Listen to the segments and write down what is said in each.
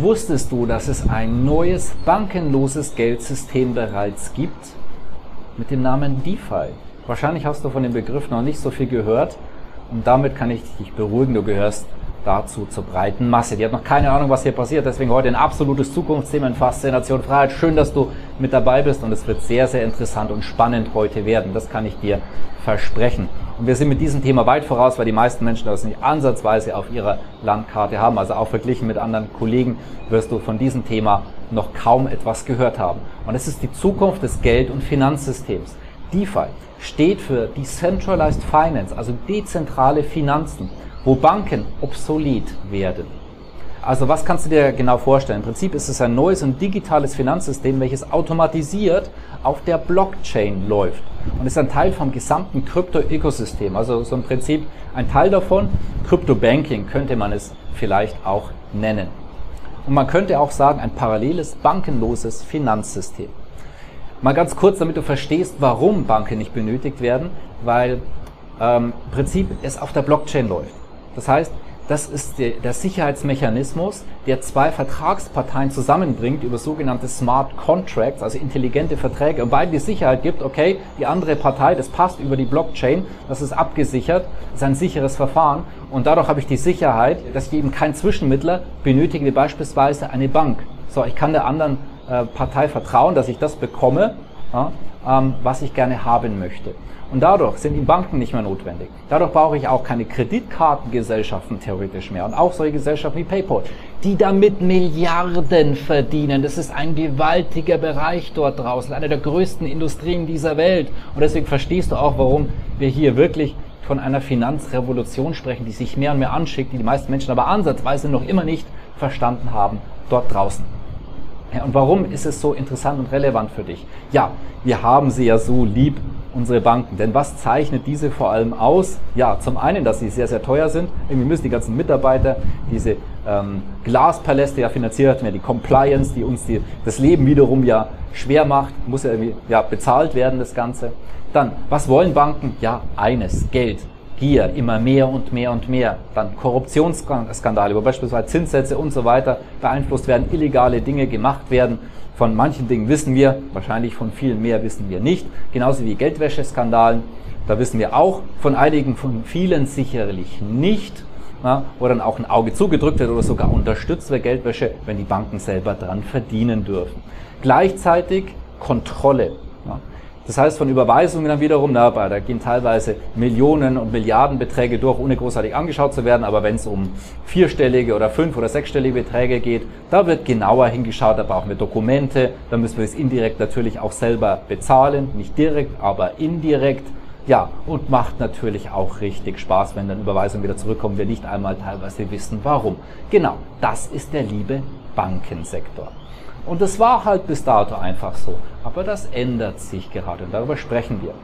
Wusstest du, dass es ein neues bankenloses Geldsystem bereits gibt mit dem Namen DeFi? Wahrscheinlich hast du von dem Begriff noch nicht so viel gehört und damit kann ich dich beruhigen, du gehörst dazu zur breiten Masse. Die hat noch keine Ahnung, was hier passiert, deswegen heute ein absolutes Zukunftsthema in Faszination Freiheit. Schön, dass du mit dabei bist und es wird sehr, sehr interessant und spannend heute werden. Das kann ich dir versprechen. Und wir sind mit diesem Thema weit voraus, weil die meisten Menschen das nicht ansatzweise auf ihrer Landkarte haben. Also auch verglichen mit anderen Kollegen wirst du von diesem Thema noch kaum etwas gehört haben. Und es ist die Zukunft des Geld- und Finanzsystems. DeFi steht für Decentralized Finance, also dezentrale Finanzen, wo Banken obsolet werden. Also was kannst du dir genau vorstellen? Im Prinzip ist es ein neues und digitales Finanzsystem, welches automatisiert auf der Blockchain läuft und ist ein Teil vom gesamten Krypto-Ökosystem. Also so im Prinzip ein Teil davon, Krypto-Banking könnte man es vielleicht auch nennen. Und man könnte auch sagen, ein paralleles, bankenloses Finanzsystem. Mal ganz kurz, damit du verstehst, warum Banken nicht benötigt werden, weil ähm, im Prinzip es auf der Blockchain läuft. Das heißt, das ist der, der, Sicherheitsmechanismus, der zwei Vertragsparteien zusammenbringt über sogenannte Smart Contracts, also intelligente Verträge, und beiden die Sicherheit gibt, okay, die andere Partei, das passt über die Blockchain, das ist abgesichert, ist ein sicheres Verfahren. Und dadurch habe ich die Sicherheit, dass ich eben kein Zwischenmittler benötige, wie beispielsweise eine Bank. So, ich kann der anderen äh, Partei vertrauen, dass ich das bekomme, ja, ähm, was ich gerne haben möchte. Und dadurch sind die Banken nicht mehr notwendig. Dadurch brauche ich auch keine Kreditkartengesellschaften theoretisch mehr und auch solche Gesellschaften wie PayPal, die damit Milliarden verdienen. Das ist ein gewaltiger Bereich dort draußen, eine der größten Industrien dieser Welt. Und deswegen verstehst du auch, warum wir hier wirklich von einer Finanzrevolution sprechen, die sich mehr und mehr anschickt, die die meisten Menschen aber ansatzweise noch immer nicht verstanden haben dort draußen. Ja, und warum ist es so interessant und relevant für dich? Ja, wir haben sie ja so lieb unsere Banken. Denn was zeichnet diese vor allem aus? Ja, zum einen, dass sie sehr, sehr teuer sind. Irgendwie müssen die ganzen Mitarbeiter diese ähm, Glaspaläste ja finanziert werden, die Compliance, die uns die, das Leben wiederum ja schwer macht, muss ja irgendwie ja, bezahlt werden, das Ganze. Dann, was wollen Banken? Ja, eines, Geld. Gier, immer mehr und mehr und mehr. Dann Korruptionsskandale, wo beispielsweise Zinssätze und so weiter beeinflusst werden, illegale Dinge gemacht werden. Von manchen Dingen wissen wir, wahrscheinlich von vielen mehr wissen wir nicht. Genauso wie Geldwäscheskandalen. Da wissen wir auch von einigen, von vielen sicherlich nicht. Ja, wo dann auch ein Auge zugedrückt wird oder sogar unterstützt wird Geldwäsche, wenn die Banken selber dran verdienen dürfen. Gleichzeitig Kontrolle. Das heißt, von Überweisungen dann wiederum, na, da gehen teilweise Millionen und Milliardenbeträge durch, ohne großartig angeschaut zu werden. Aber wenn es um vierstellige oder fünf- oder sechsstellige Beträge geht, da wird genauer hingeschaut, da brauchen wir Dokumente, da müssen wir es indirekt natürlich auch selber bezahlen. Nicht direkt, aber indirekt. Ja, und macht natürlich auch richtig Spaß, wenn dann Überweisungen wieder zurückkommen, wir nicht einmal teilweise wissen, warum. Genau, das ist der liebe Bankensektor. Und das war halt bis dato einfach so. Aber das ändert sich gerade und darüber sprechen wir.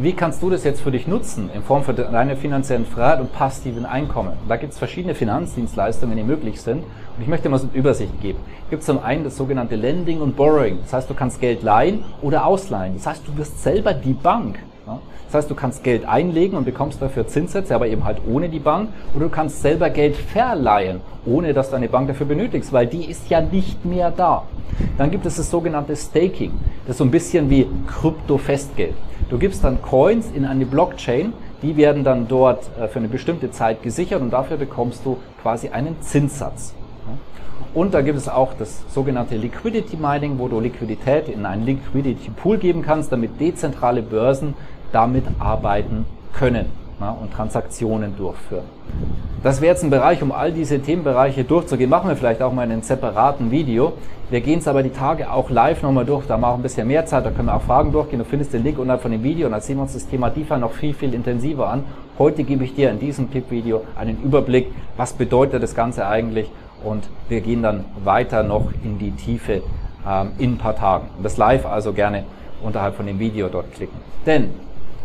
Wie kannst du das jetzt für dich nutzen in Form von deiner finanziellen Freiheit und passiven Einkommen? Da gibt es verschiedene Finanzdienstleistungen, die möglich sind. Und ich möchte mal so eine Übersicht geben. Es gibt zum einen das sogenannte Lending und Borrowing. Das heißt, du kannst Geld leihen oder ausleihen. Das heißt, du wirst selber die Bank. Das heißt, du kannst Geld einlegen und bekommst dafür Zinssätze, aber eben halt ohne die Bank. Oder du kannst selber Geld verleihen, ohne dass du eine Bank dafür benötigst, weil die ist ja nicht mehr da. Dann gibt es das sogenannte Staking. Das ist so ein bisschen wie Krypto-Festgeld. Du gibst dann Coins in eine Blockchain, die werden dann dort äh, für eine bestimmte Zeit gesichert und dafür bekommst du quasi einen Zinssatz. Und da gibt es auch das sogenannte Liquidity Mining, wo du Liquidität in einen Liquidity Pool geben kannst, damit dezentrale Börsen damit arbeiten können ja, und Transaktionen durchführen. Das wäre jetzt ein Bereich, um all diese Themenbereiche durchzugehen. Machen wir vielleicht auch mal in einem separaten Video. Wir gehen es aber die Tage auch live nochmal durch. Da haben wir auch ein bisschen mehr Zeit. Da können wir auch Fragen durchgehen. Du findest den Link unterhalb von dem Video und dann sehen wir uns das Thema DeFi noch viel, viel intensiver an. Heute gebe ich dir in diesem Tipp-Video einen Überblick, was bedeutet das Ganze eigentlich und wir gehen dann weiter noch in die Tiefe ähm, in ein paar Tagen. Das live also gerne unterhalb von dem Video dort klicken. Denn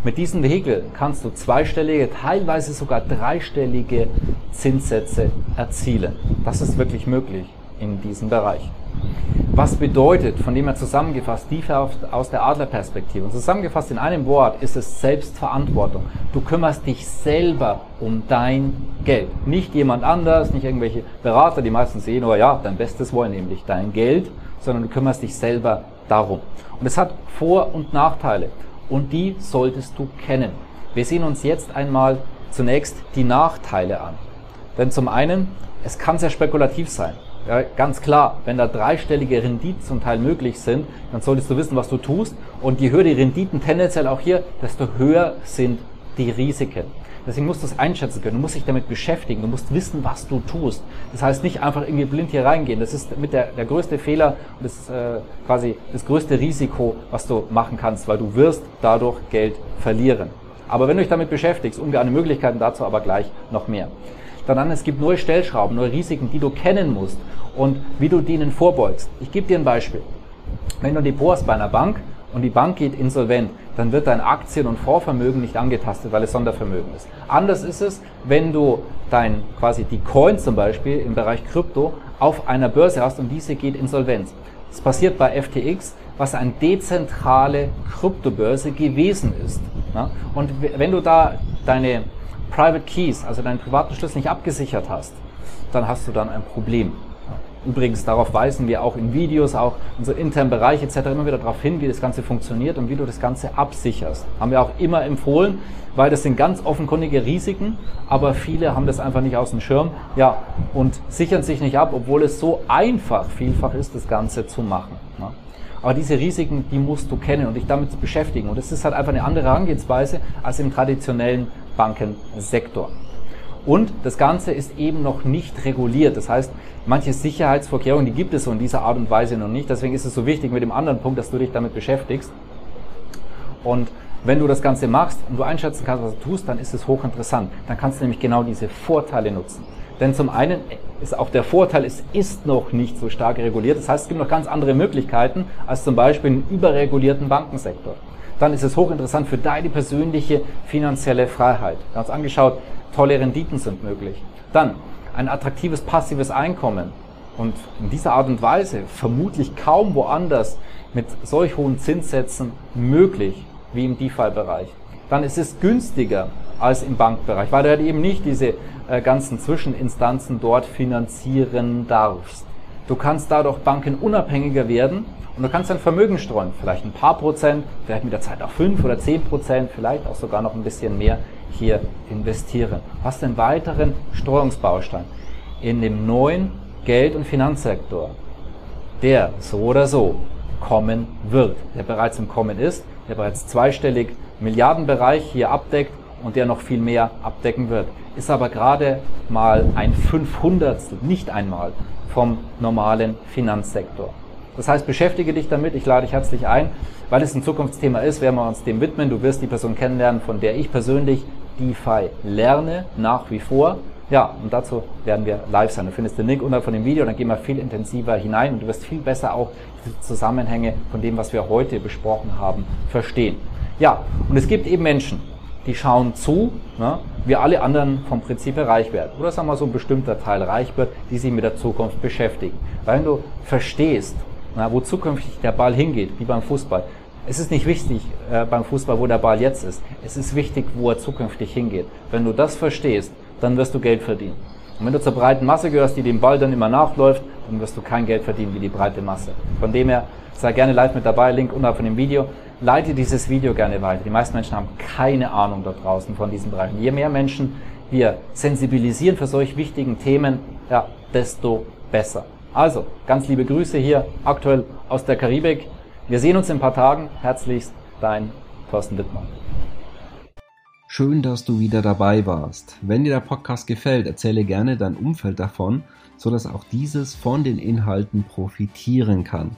mit diesem Vehikel kannst du zweistellige, teilweise sogar dreistellige Zinssätze erzielen. Das ist wirklich möglich in diesem Bereich. Was bedeutet, von dem her zusammengefasst, die aus der Adlerperspektive? Und zusammengefasst in einem Wort ist es Selbstverantwortung. Du kümmerst dich selber um dein Geld. Nicht jemand anders, nicht irgendwelche Berater, die meistens sehen, oh ja, dein Bestes wollen, nämlich dein Geld, sondern du kümmerst dich selber darum. Und es hat Vor- und Nachteile. Und die solltest du kennen. Wir sehen uns jetzt einmal zunächst die Nachteile an. Denn zum einen, es kann sehr spekulativ sein. Ja, ganz klar, wenn da dreistellige Renditen zum Teil möglich sind, dann solltest du wissen, was du tust. Und je höher die Renditen tendenziell auch hier, desto höher sind die Risiken. Deswegen musst du es einschätzen können. Du musst dich damit beschäftigen. Du musst wissen, was du tust. Das heißt nicht einfach irgendwie blind hier reingehen. Das ist mit der, der größte Fehler und das ist äh, quasi das größte Risiko, was du machen kannst, weil du wirst dadurch Geld verlieren. Aber wenn du dich damit beschäftigst, ungeahnte Möglichkeiten dazu aber gleich noch mehr sondern es gibt neue Stellschrauben, neue Risiken, die du kennen musst und wie du denen vorbeugst. Ich gebe dir ein Beispiel. Wenn du ein Depot hast bei einer Bank und die Bank geht insolvent, dann wird dein Aktien- und Vorvermögen nicht angetastet, weil es Sondervermögen ist. Anders ist es, wenn du dein, quasi die Coins zum Beispiel im Bereich Krypto auf einer Börse hast und diese geht insolvent. Das passiert bei FTX, was eine dezentrale Kryptobörse gewesen ist. Und wenn du da deine Private Keys, also deinen privaten Schlüssel nicht abgesichert hast, dann hast du dann ein Problem. Übrigens, darauf weisen wir auch in Videos, auch in so internen Bereich etc. immer wieder darauf hin, wie das Ganze funktioniert und wie du das Ganze absicherst. Haben wir auch immer empfohlen, weil das sind ganz offenkundige Risiken, aber viele haben das einfach nicht aus dem Schirm, ja, und sichern sich nicht ab, obwohl es so einfach vielfach ist, das Ganze zu machen. Ne? Aber diese Risiken, die musst du kennen und dich damit beschäftigen. Und das ist halt einfach eine andere Herangehensweise als im traditionellen Bankensektor. Und das Ganze ist eben noch nicht reguliert. Das heißt, manche Sicherheitsvorkehrungen, die gibt es so in dieser Art und Weise noch nicht. Deswegen ist es so wichtig mit dem anderen Punkt, dass du dich damit beschäftigst. Und wenn du das Ganze machst und du einschätzen kannst, was du tust, dann ist es hochinteressant. Dann kannst du nämlich genau diese Vorteile nutzen. Denn zum einen ist auch der Vorteil, es ist noch nicht so stark reguliert. Das heißt, es gibt noch ganz andere Möglichkeiten als zum Beispiel einen überregulierten Bankensektor dann ist es hochinteressant für deine persönliche finanzielle Freiheit. Wir haben uns angeschaut, tolle Renditen sind möglich. Dann ein attraktives passives Einkommen. Und in dieser Art und Weise vermutlich kaum woanders mit solch hohen Zinssätzen möglich wie im DeFi-Bereich. Dann ist es günstiger als im Bankbereich, weil du halt eben nicht diese äh, ganzen Zwischeninstanzen dort finanzieren darfst. Du kannst dadurch bankenunabhängiger werden und du kannst dein Vermögen streuen, vielleicht ein paar Prozent, vielleicht mit der Zeit auch fünf oder zehn Prozent, vielleicht auch sogar noch ein bisschen mehr hier investieren. Du hast einen weiteren Streuungsbaustein in dem neuen Geld- und Finanzsektor, der so oder so kommen wird, der bereits im Kommen ist, der bereits zweistellig Milliardenbereich hier abdeckt und der noch viel mehr abdecken wird. Ist aber gerade mal ein Fünfhundertstel, nicht einmal vom normalen Finanzsektor. Das heißt, beschäftige dich damit. Ich lade dich herzlich ein, weil es ein Zukunftsthema ist, werden wir uns dem widmen. Du wirst die Person kennenlernen, von der ich persönlich DeFi lerne, nach wie vor. Ja, und dazu werden wir live sein. Du findest den Link unterhalb von dem Video, dann gehen wir viel intensiver hinein und du wirst viel besser auch die Zusammenhänge von dem, was wir heute besprochen haben, verstehen. Ja, und es gibt eben Menschen, die schauen zu, ne, wie alle anderen vom Prinzip her reich werden. Oder sagen wir so ein bestimmter Teil reich wird, die sich mit der Zukunft beschäftigen. Weil wenn du verstehst, na, wo zukünftig der Ball hingeht, wie beim Fußball. Es ist nicht wichtig äh, beim Fußball, wo der Ball jetzt ist. Es ist wichtig, wo er zukünftig hingeht. Wenn du das verstehst, dann wirst du Geld verdienen. Und wenn du zur breiten Masse gehörst, die dem Ball dann immer nachläuft, dann wirst du kein Geld verdienen wie die breite Masse. Von dem her, sei gerne live mit dabei, Link unterhalb von dem Video. Leite dieses Video gerne weiter. Die meisten Menschen haben keine Ahnung da draußen von diesen Bereichen. Je mehr Menschen wir sensibilisieren für solch wichtigen Themen, ja, desto besser. Also, ganz liebe Grüße hier aktuell aus der Karibik. Wir sehen uns in ein paar Tagen. Herzlichst, dein Thorsten Wittmann. Schön, dass du wieder dabei warst. Wenn dir der Podcast gefällt, erzähle gerne dein Umfeld davon, sodass auch dieses von den Inhalten profitieren kann.